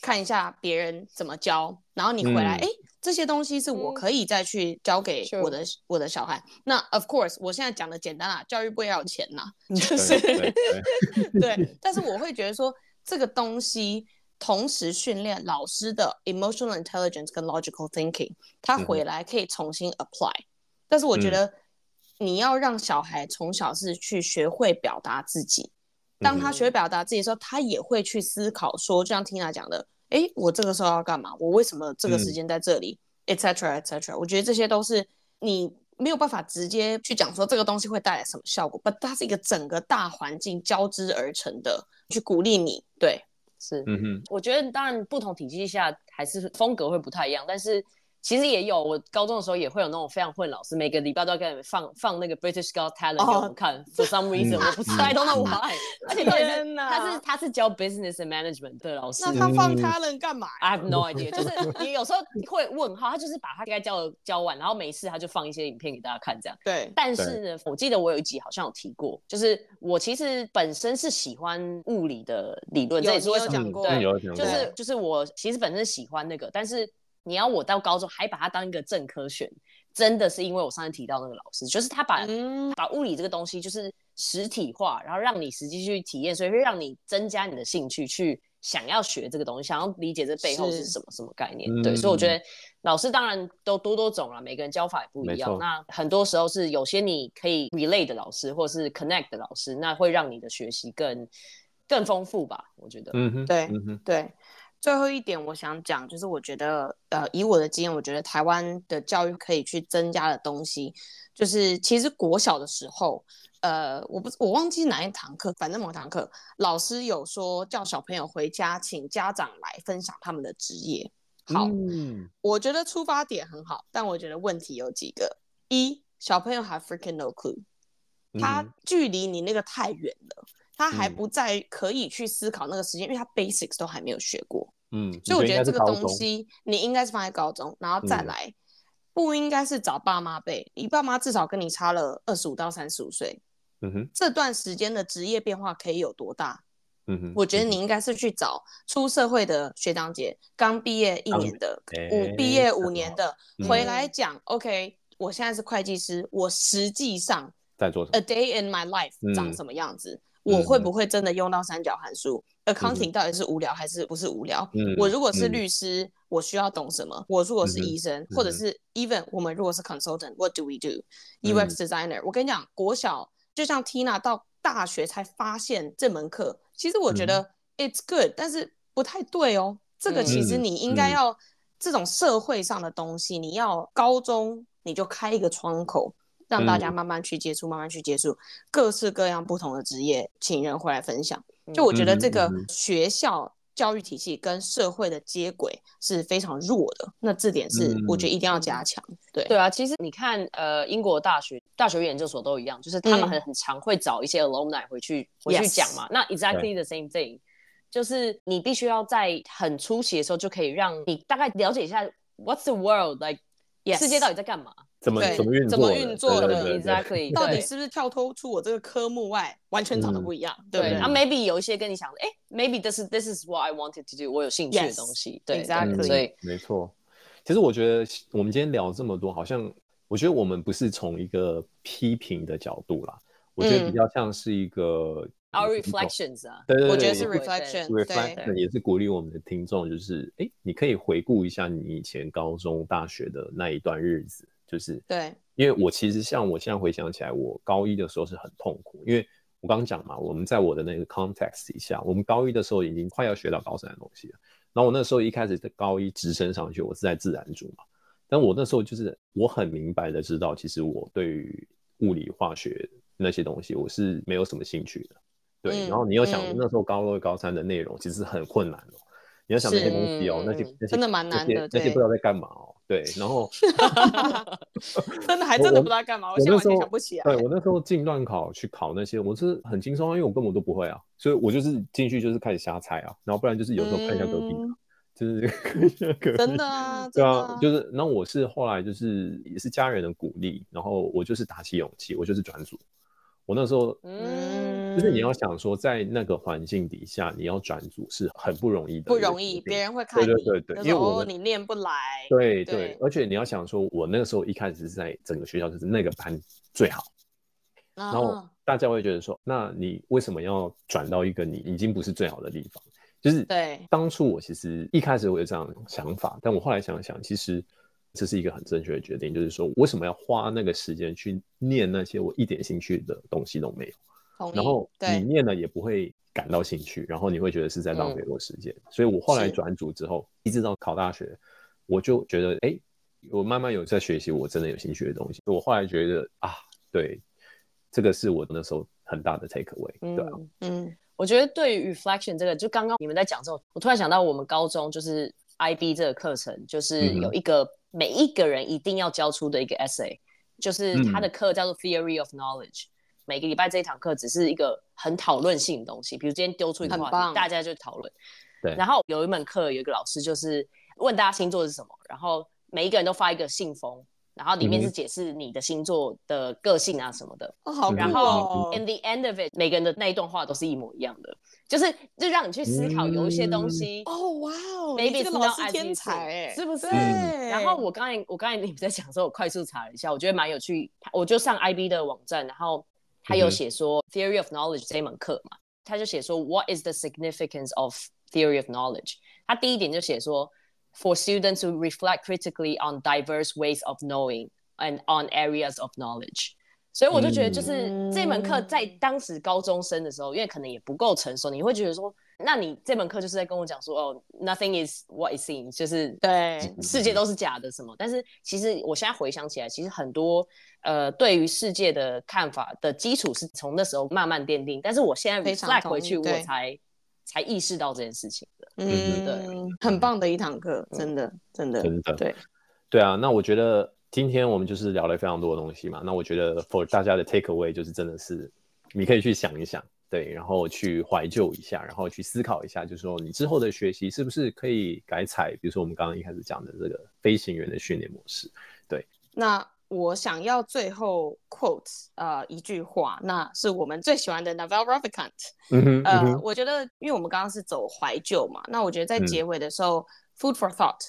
看一下别人怎么教，然后你回来，哎。这些东西是我可以再去教给我的、嗯、我的小孩。那 of course，我现在讲的简单啦，教育部要有钱呐，就是 对。但是我会觉得说，这个东西同时训练老师的 emotional intelligence 跟 logical thinking，他回来可以重新 apply、嗯。但是我觉得你要让小孩从小是去学会表达自己，当他学会表达自己的时候，他也会去思考说，就像 Tina 讲的。哎，我这个时候要干嘛？我为什么这个时间在这里？etc. etc. 我觉得这些都是你没有办法直接去讲说这个东西会带来什么效果，but 它是一个整个大环境交织而成的，去鼓励你。对，是，嗯哼。我觉得当然不同体系下还是风格会不太一样，但是。其实也有，我高中的时候也会有那种非常混老师，每个礼拜都要给你们放放那个 British Got Talent 给我们看。Oh, For some reason，、嗯、我不知道，I don't know why。而且天哪，他是他是教 Business and Management 的老师。那他放 Talent 干嘛？I have no idea。就是你有时候会问号，他就是把他该教的教完，然后没事他就放一些影片给大家看这样。对。但是呢，我记得我有一集好像有提过，就是我其实本身是喜欢物理的理论，这也是我讲过。对，就是就是我其实本身喜欢那个，但是。你要我到高中还把它当一个正科选，真的是因为我上次提到那个老师，就是他把、嗯、把物理这个东西就是实体化，然后让你实际去体验，所以会让你增加你的兴趣，去想要学这个东西，想要理解这背后是什么什么概念。对，所以我觉得老师当然都多多种了，每个人教法也不一样。那很多时候是有些你可以 relate 的老师，或者是 connect 的老师，那会让你的学习更更丰富吧？我觉得。嗯哼，对，嗯哼，对。最后一点，我想讲就是，我觉得，呃，以我的经验，我觉得台湾的教育可以去增加的东西，就是其实国小的时候，呃，我不我忘记哪一堂课，反正某堂课老师有说叫小朋友回家，请家长来分享他们的职业。好，嗯，我觉得出发点很好，但我觉得问题有几个：一，小朋友还 freaking no clue，他距离你那个太远了。他还不在可以去思考那个时间，嗯，因为他 basics 都还没有学过。嗯，所以我觉得这个东西你应该是放在高中，然后再来，嗯，不应该是找爸妈背。你爸妈至少跟你差了二十五到三十五岁。嗯哼，这段时间的职业变化可以有多大？嗯哼，我觉得你应该是去找出社会的学长姐，刚毕业一年的，五毕业五年的，嗯，回来讲。OK，我现在是会计师，我实际上在做什么？A day in my life，嗯，长什么样子？我会不会真的用到三角函数、嗯、？Accounting 到底是无聊还是不是无聊？嗯、我如果是律师、嗯，我需要懂什么？我如果是医生，嗯、或者是 even 我们如果是 consultant，what do we do？UX、嗯、designer，我跟你讲，国小就像 Tina 到大学才发现这门课，其实我觉得 it's good，、嗯、但是不太对哦。这个其实你应该要、嗯、这种社会上的东西，你要高中你就开一个窗口。让大家慢慢去接触、嗯，慢慢去接触各式各样不同的职业，请人回来分享。就我觉得这个学校教育体系跟社会的接轨是非常弱的，那这点是我觉得一定要加强。对对啊，其实你看，呃，英国大学、大学研究所都一样，就是他们很很常会找一些 alumni 回去、嗯、回去讲嘛。Yes. 那 exactly the same thing，就是你必须要在很初期的时候就可以让你大概了解一下 what's the world like，、yes. 世界到底在干嘛。怎么怎么运作？怎么运作的？Exactly，到底是不是跳脱出我这个科目外，完全长得不一样？嗯、对，啊，maybe 有一些跟你想的，哎，maybe this is this is what I wanted to do，我有兴趣的东西。Yes, 对，Exactly，所以没错。其实我觉得我们今天聊这么多，好像我觉得我们不是从一个批评的角度啦，我觉得比较像是一个。Our reflections 啊，对对对，我觉得是 reflection，对，reflection 也是鼓励我们的听众，就是哎，你可以回顾一下你以前高中、大学的那一段日子，就是对，因为我其实像我现在回想起来，我高一的时候是很痛苦，因为我刚刚讲嘛，我们在我的那个 context 底下，我们高一的时候已经快要学到高三的东西了，然后我那时候一开始在高一直升上去，我是在自然组嘛，但我那时候就是我很明白的知道，其实我对于物理化学那些东西我是没有什么兴趣的。对，然后你要想那时候高二、高三的内容其实很困难哦。你要想那些东西哦，那些那些真的蛮难的，那些不知道在干嘛哦。对，然后 真的还真的不知道干嘛，我现在完全想不起来。对，我那时候进段考去考那些，我是很轻松啊，因为我根本都不会啊，所以我就是进去就是开始瞎猜啊，然后不然就是有时候看一下隔壁，就是 看一下隔壁。真的啊，对啊，就是那我是后来就是也是家人的鼓励，然后我就是打起勇气，我就是转组。我那时候，嗯，就是你要想说，在那个环境底下，你要转组是很不容易的，不容易，别人会。看你，对对对对，因为我你念不来，对对，对，而且你要想说，我那个时候一开始是在整个学校就是那个班最好，然后大家会觉得说，那你为什么要转到一个你已经不是最好的地方？就是对，当初我其实一开始我有这样想法，但我后来想想，其实。这是一个很正确的决定，就是说，为什么要花那个时间去念那些我一点兴趣的东西都没有？然后你念了也不会感到兴趣，然后你会觉得是在浪费我时间。嗯。所以我后来转组之后，一直到考大学，我就觉得，哎，我慢慢有在学习我真的有兴趣的东西。我后来觉得啊，对，这个是我那时候很大的 take away。嗯。对啊，嗯，我觉得对于 reflection 这个，就刚刚你们在讲之后，我突然想到我们高中就是 IB 这个课程，就是有一个。每一个人一定要交出的一个 essay，就是他的课叫做 Theory of Knowledge。嗯、每个礼拜这一堂课只是一个很讨论性的东西，比如今天丢出一个话题，大家就讨论。对。然后有一门课有一个老师就是问大家星座是什么，然后每一个人都发一个信封。然后里面是解释你的星座的个性啊什么的。哦，好。然后 in the end of it，每个人的那一段话都是一模一样的，就是就让你去思考有一些东西。哦，哇哦，maybe 这个老师天才哎，是不是？然后我刚才我刚才 你们在讲的时候，我快速查了一下，我觉得蛮有趣。我就上 IB 的网站，然后他有写说 Theory of Knowledge 这一门课嘛，他就写说 What is the significance of theory of knowledge。他第一点就写说，for students to reflect critically on diverse ways of knowing and on areas of knowledge。所以我就觉得，就是这门课在当时高中生的时候，因为可能也不够成熟，你会觉得说。那你这门课就是在跟我讲说，哦，nothing is what it seems，就是对世界都是假的什么？但是其实我现在回想起来，其实很多呃对于世界的看法的基础是从那时候慢慢奠定。但是我现在 reflect 回去，我才才意识到这件事情的。嗯，对，很棒的一堂课，真的，真的，真的，对，对啊。那我觉得今天我们就是聊了非常多的东西嘛。那我觉得 for 大家的 take away 就是真的是你可以去想一想。对，然后去怀旧一下，然后去思考一下，就是说你之后的学习是不是可以改采，比如说我们刚刚一开始讲的这个飞行员的训练模式。对，那我想要最后 quote 呃一句话，那是我们最喜欢的 Naval Ravikant。嗯哼，呃，嗯哼，我觉得因为我们刚刚是走怀旧嘛，那我觉得在结尾的时候，嗯，food for thought，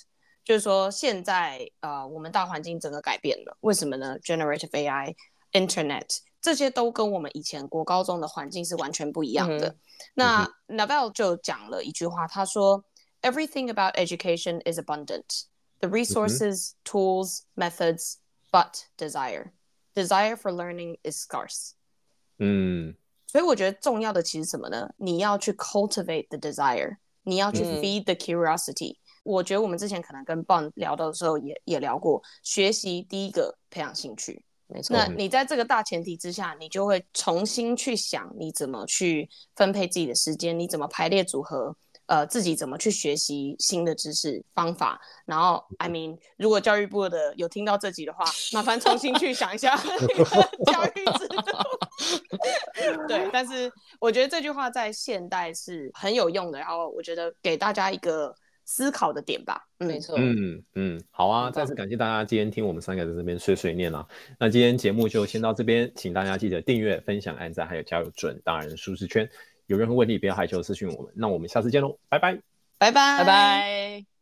就是说现在呃我们大环境整个改变了，为什么呢？Generative AI，Internet。这些都跟我们以前国高中的环境是完全不一样的。嗯、那 Naval 就讲了一句话，他说：“Everything about education is abundant. The resources, 嗯、tools, methods, But desire. Desire for learning is scarce.” 嗯，所以我觉得重要的其实什么呢？你要去 cultivate the desire，你要去 feed the curiosity。嗯、我觉得我们之前可能跟 Bond 聊到的时候也也聊过，学习第一个培养兴趣。没错，那你在这个大前提之下，你就会重新去想你怎么去分配自己的时间，你怎么排列组合，呃，自己怎么去学习新的知识方法。然后，I mean，如果教育部的有听到这集的话，麻烦重新去想一下 教育制度。对，但是我觉得这句话在现代是很有用的。然后，我觉得给大家一个。思考的点吧，嗯、没错，嗯嗯，好啊，再次感谢大家今天听我们三个在这边碎碎念啊。那今天节目就先到这边，请大家记得订阅、分享、按赞，还有加入准大人舒适圈。有任何问题，不要害羞私讯我们。那我们下次见喽，拜拜，拜拜，拜拜。